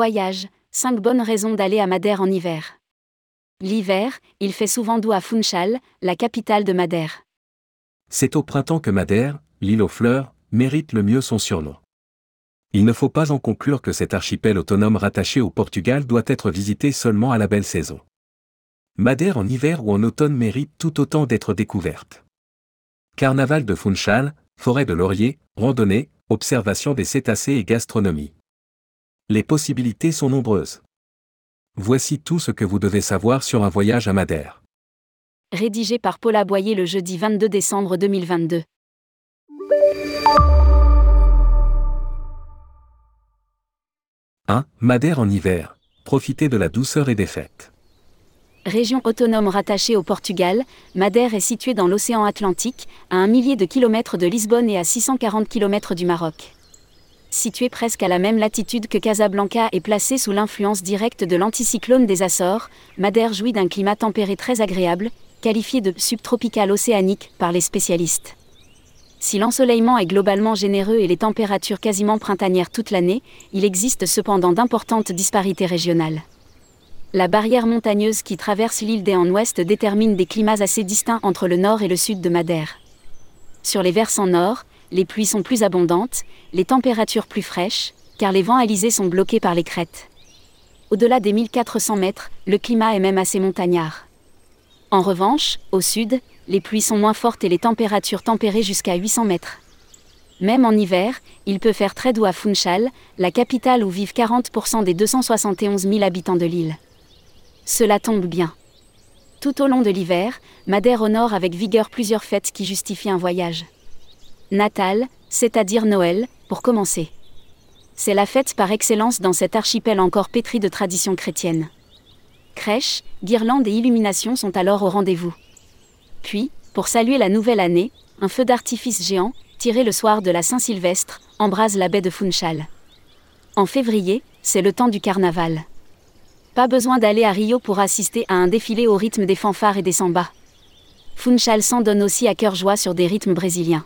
Voyage, 5 bonnes raisons d'aller à Madère en hiver. L'hiver, il fait souvent doux à Funchal, la capitale de Madère. C'est au printemps que Madère, l'île aux fleurs, mérite le mieux son surnom. Il ne faut pas en conclure que cet archipel autonome rattaché au Portugal doit être visité seulement à la belle saison. Madère en hiver ou en automne mérite tout autant d'être découverte. Carnaval de Funchal, forêt de lauriers, randonnée, observation des cétacés et gastronomie. Les possibilités sont nombreuses. Voici tout ce que vous devez savoir sur un voyage à Madère. Rédigé par Paula Boyer le jeudi 22 décembre 2022. « 1. Madère en hiver. Profitez de la douceur et des fêtes. Région autonome rattachée au Portugal, Madère est située dans l'océan Atlantique, à un millier de kilomètres de Lisbonne et à 640 kilomètres du Maroc. Située presque à la même latitude que Casablanca et placée sous l'influence directe de l'anticyclone des Açores, Madère jouit d'un climat tempéré très agréable, qualifié de subtropical océanique par les spécialistes. Si l'ensoleillement est globalement généreux et les températures quasiment printanières toute l'année, il existe cependant d'importantes disparités régionales. La barrière montagneuse qui traverse l'île des en ouest détermine des climats assez distincts entre le nord et le sud de Madère. Sur les versants nord, les pluies sont plus abondantes, les températures plus fraîches, car les vents alizés sont bloqués par les crêtes. Au-delà des 1400 mètres, le climat est même assez montagnard. En revanche, au sud, les pluies sont moins fortes et les températures tempérées jusqu'à 800 mètres. Même en hiver, il peut faire très doux à Funchal, la capitale où vivent 40% des 271 000 habitants de l'île. Cela tombe bien. Tout au long de l'hiver, Madère honore avec vigueur plusieurs fêtes qui justifient un voyage. Natal, c'est-à-dire Noël, pour commencer. C'est la fête par excellence dans cet archipel encore pétri de traditions chrétiennes. Crèches, guirlandes et illuminations sont alors au rendez-vous. Puis, pour saluer la nouvelle année, un feu d'artifice géant, tiré le soir de la Saint-Sylvestre, embrase la baie de Funchal. En février, c'est le temps du carnaval. Pas besoin d'aller à Rio pour assister à un défilé au rythme des fanfares et des sambas. Funchal s'en donne aussi à cœur joie sur des rythmes brésiliens.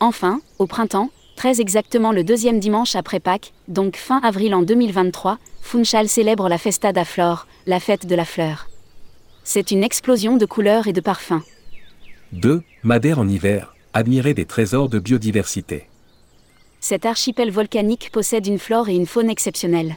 Enfin, au printemps, très exactement le deuxième dimanche après Pâques, donc fin avril en 2023, Funchal célèbre la Festa da Flor, la fête de la fleur. C'est une explosion de couleurs et de parfums. 2. Madère en hiver. Admirer des trésors de biodiversité. Cet archipel volcanique possède une flore et une faune exceptionnelles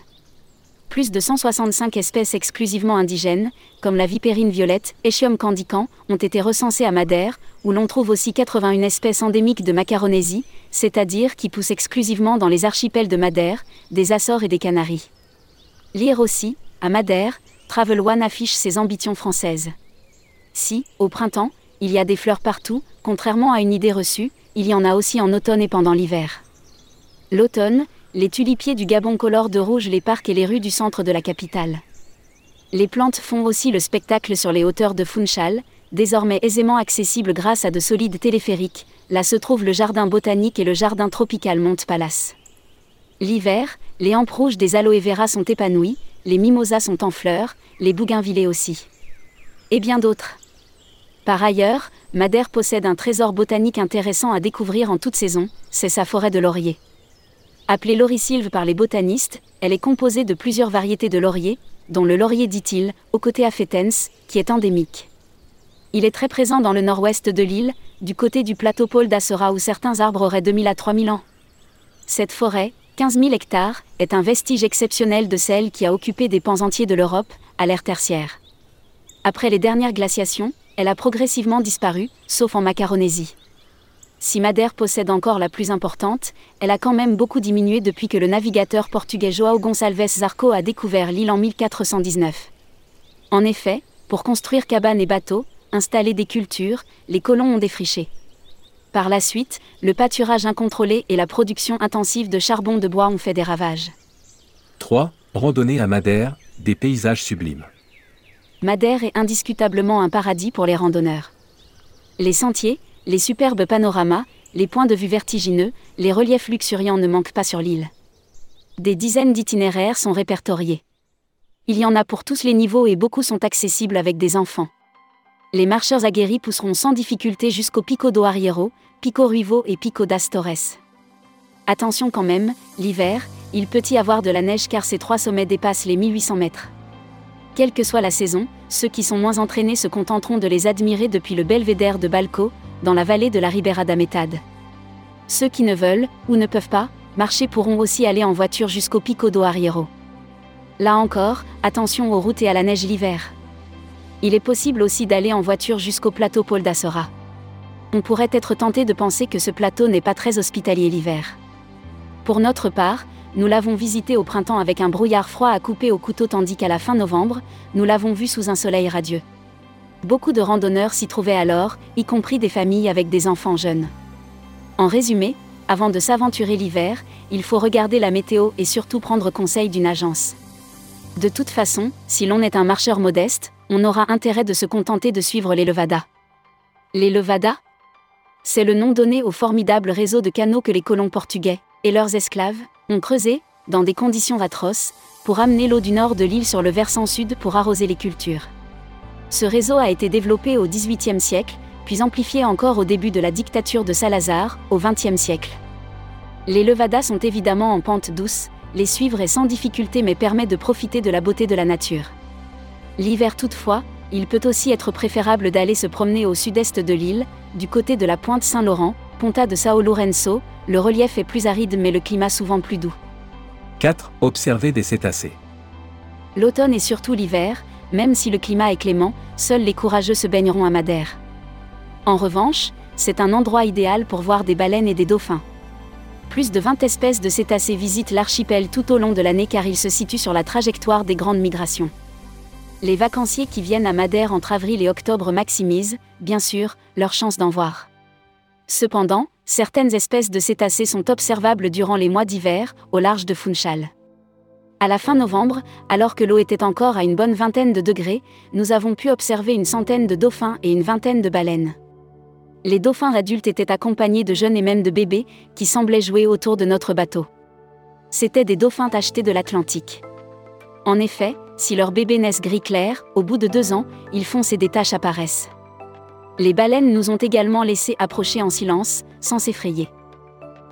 plus de 165 espèces exclusivement indigènes, comme la vipérine violette, Echium candican, ont été recensées à Madère, où l'on trouve aussi 81 espèces endémiques de Macaronésie, c'est-à-dire qui poussent exclusivement dans les archipels de Madère, des Açores et des Canaries. Lire aussi, à Madère, Travel One affiche ses ambitions françaises. Si, au printemps, il y a des fleurs partout, contrairement à une idée reçue, il y en a aussi en automne et pendant l'hiver. L'automne, les tulipiers du Gabon colorent de rouge les parcs et les rues du centre de la capitale. Les plantes font aussi le spectacle sur les hauteurs de Funchal, désormais aisément accessibles grâce à de solides téléphériques. Là se trouve le jardin botanique et le jardin tropical Monte Palace. L'hiver, les hampes rouges des aloe vera sont épanouies, les mimosas sont en fleurs, les bougainvillées aussi. Et bien d'autres. Par ailleurs, Madère possède un trésor botanique intéressant à découvrir en toute saison, c'est sa forêt de lauriers. Appelée lauricilve par les botanistes, elle est composée de plusieurs variétés de lauriers, dont le laurier dit-il, au côté afetens, qui est endémique. Il est très présent dans le nord-ouest de l'île, du côté du plateau pôle d'Assora où certains arbres auraient 2000 à 3000 ans. Cette forêt, 15 000 hectares, est un vestige exceptionnel de celle qui a occupé des pans entiers de l'Europe, à l'ère tertiaire. Après les dernières glaciations, elle a progressivement disparu, sauf en Macaronésie. Si Madère possède encore la plus importante, elle a quand même beaucoup diminué depuis que le navigateur portugais João Gonçalves Zarco a découvert l'île en 1419. En effet, pour construire cabanes et bateaux, installer des cultures, les colons ont défriché. Par la suite, le pâturage incontrôlé et la production intensive de charbon de bois ont fait des ravages. 3. Randonnée à Madère, des paysages sublimes. Madère est indiscutablement un paradis pour les randonneurs. Les sentiers, les superbes panoramas, les points de vue vertigineux, les reliefs luxuriants ne manquent pas sur l'île. Des dizaines d'itinéraires sont répertoriés. Il y en a pour tous les niveaux et beaucoup sont accessibles avec des enfants. Les marcheurs aguerris pousseront sans difficulté jusqu'au Pico do Arriero, Pico Ruivo et Pico das Torres. Attention quand même, l'hiver, il peut y avoir de la neige car ces trois sommets dépassent les 1800 mètres. Quelle que soit la saison, ceux qui sont moins entraînés se contenteront de les admirer depuis le belvédère de Balco, dans la vallée de la Ribera d'Ametad. Ceux qui ne veulent, ou ne peuvent pas, marcher pourront aussi aller en voiture jusqu'au Pico do Arriero. Là encore, attention aux routes et à la neige l'hiver. Il est possible aussi d'aller en voiture jusqu'au plateau Paul d'Assora. On pourrait être tenté de penser que ce plateau n'est pas très hospitalier l'hiver. Pour notre part, nous l'avons visité au printemps avec un brouillard froid à couper au couteau tandis qu'à la fin novembre, nous l'avons vu sous un soleil radieux. Beaucoup de randonneurs s'y trouvaient alors, y compris des familles avec des enfants jeunes. En résumé, avant de s'aventurer l'hiver, il faut regarder la météo et surtout prendre conseil d'une agence. De toute façon, si l'on est un marcheur modeste, on aura intérêt de se contenter de suivre les levadas. Les levadas C'est le nom donné au formidable réseau de canaux que les colons portugais, et leurs esclaves, ont creusé, dans des conditions atroces, pour amener l'eau du nord de l'île sur le versant sud pour arroser les cultures. Ce réseau a été développé au XVIIIe siècle, puis amplifié encore au début de la dictature de Salazar, au XXe siècle. Les levadas sont évidemment en pente douce, les suivre est sans difficulté mais permet de profiter de la beauté de la nature. L'hiver toutefois, il peut aussi être préférable d'aller se promener au sud-est de l'île, du côté de la pointe Saint-Laurent, Ponta de Sao Lourenço, le relief est plus aride mais le climat souvent plus doux. 4. Observer des cétacés. L'automne et surtout l'hiver, même si le climat est clément, seuls les courageux se baigneront à Madère. En revanche, c'est un endroit idéal pour voir des baleines et des dauphins. Plus de 20 espèces de cétacés visitent l'archipel tout au long de l'année car il se situe sur la trajectoire des grandes migrations. Les vacanciers qui viennent à Madère entre avril et octobre maximisent, bien sûr, leur chance d'en voir. Cependant, certaines espèces de cétacés sont observables durant les mois d'hiver, au large de Funchal. À la fin novembre, alors que l'eau était encore à une bonne vingtaine de degrés, nous avons pu observer une centaine de dauphins et une vingtaine de baleines. Les dauphins adultes étaient accompagnés de jeunes et même de bébés, qui semblaient jouer autour de notre bateau. C'étaient des dauphins tachetés de l'Atlantique. En effet, si leurs bébés naissent gris clair, au bout de deux ans, ils foncent et des taches apparaissent. Les baleines nous ont également laissé approcher en silence, sans s'effrayer.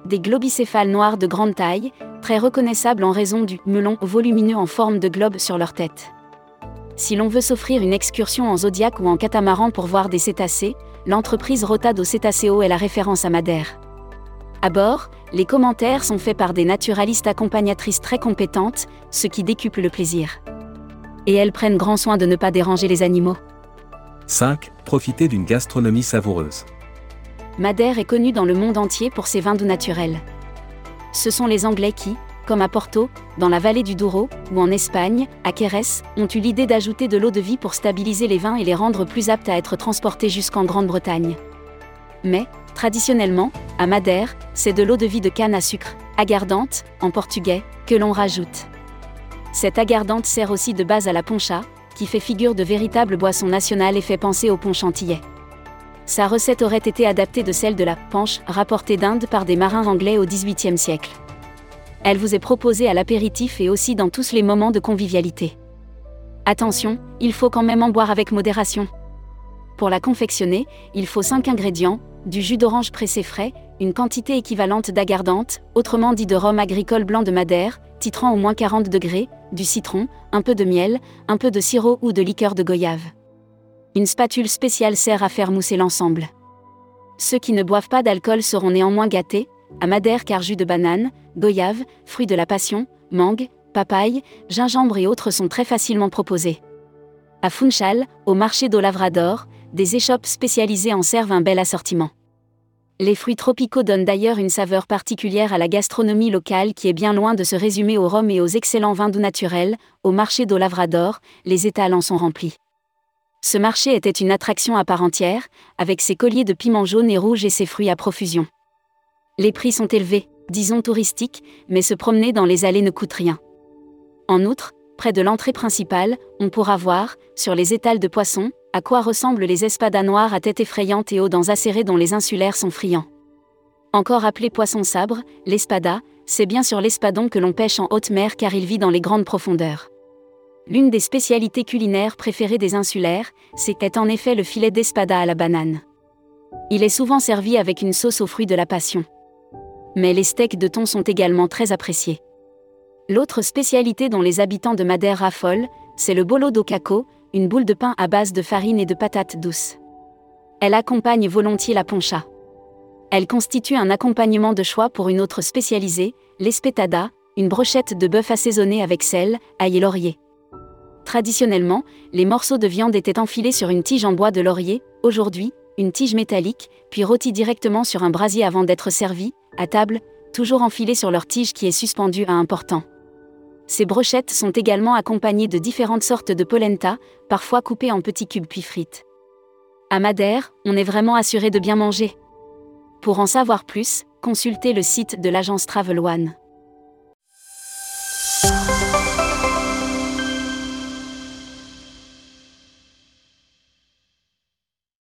Des globicéphales noirs de grande taille, très reconnaissables en raison du melon volumineux en forme de globe sur leur tête. Si l'on veut s'offrir une excursion en zodiac ou en catamaran pour voir des cétacés, l'entreprise Rotado Cetaceo est la référence à Madère. À bord, les commentaires sont faits par des naturalistes accompagnatrices très compétentes, ce qui décuple le plaisir. Et elles prennent grand soin de ne pas déranger les animaux. 5. Profiter d'une gastronomie savoureuse. Madère est connue dans le monde entier pour ses vins doux naturels. Ce sont les Anglais qui, comme à Porto, dans la vallée du Douro, ou en Espagne, à Quérès, ont eu l'idée d'ajouter de l'eau de vie pour stabiliser les vins et les rendre plus aptes à être transportés jusqu'en Grande-Bretagne. Mais, traditionnellement, à Madère, c'est de l'eau de vie de canne à sucre, agardante, en portugais, que l'on rajoute. Cette agardante sert aussi de base à la poncha, qui fait figure de véritable boisson nationale et fait penser au pont. Sa recette aurait été adaptée de celle de la panche rapportée d'Inde par des marins anglais au XVIIIe siècle. Elle vous est proposée à l'apéritif et aussi dans tous les moments de convivialité. Attention, il faut quand même en boire avec modération. Pour la confectionner, il faut 5 ingrédients, du jus d'orange pressé frais, une quantité équivalente d'agardante, autrement dit de rhum agricole blanc de Madère, titrant au moins 40 degrés, du citron, un peu de miel, un peu de sirop ou de liqueur de goyave. Une spatule spéciale sert à faire mousser l'ensemble. Ceux qui ne boivent pas d'alcool seront néanmoins gâtés, à Madère car jus de banane, goyave, fruits de la passion, mangue, papaye, gingembre et autres sont très facilement proposés. À Funchal, au marché d'eau Lavrador, des échoppes spécialisées en servent un bel assortiment. Les fruits tropicaux donnent d'ailleurs une saveur particulière à la gastronomie locale qui est bien loin de se résumer au rhum et aux excellents vins doux naturels, au marché d'eau Lavrador, les étals en sont remplis. Ce marché était une attraction à part entière, avec ses colliers de piments jaunes et rouges et ses fruits à profusion. Les prix sont élevés, disons touristiques, mais se promener dans les allées ne coûte rien. En outre, près de l'entrée principale, on pourra voir, sur les étals de poissons, à quoi ressemblent les espadas noirs à tête effrayante et aux dents acérées dont les insulaires sont friands. Encore appelé poisson sabre, l'espada, c'est bien sur l'espadon que l'on pêche en haute mer car il vit dans les grandes profondeurs. L'une des spécialités culinaires préférées des insulaires, c'est en effet le filet d'espada à la banane. Il est souvent servi avec une sauce aux fruits de la passion. Mais les steaks de thon sont également très appréciés. L'autre spécialité dont les habitants de Madère raffolent, c'est le bolo d'Okako, une boule de pain à base de farine et de patates douces. Elle accompagne volontiers la poncha. Elle constitue un accompagnement de choix pour une autre spécialisée, l'espetada, une brochette de bœuf assaisonnée avec sel, ail et laurier. Traditionnellement, les morceaux de viande étaient enfilés sur une tige en bois de laurier, aujourd'hui, une tige métallique, puis rôtis directement sur un brasier avant d'être servis, à table, toujours enfilés sur leur tige qui est suspendue à un portant. Ces brochettes sont également accompagnées de différentes sortes de polenta, parfois coupées en petits cubes puis frites. À Madère, on est vraiment assuré de bien manger. Pour en savoir plus, consultez le site de l'agence Travel One.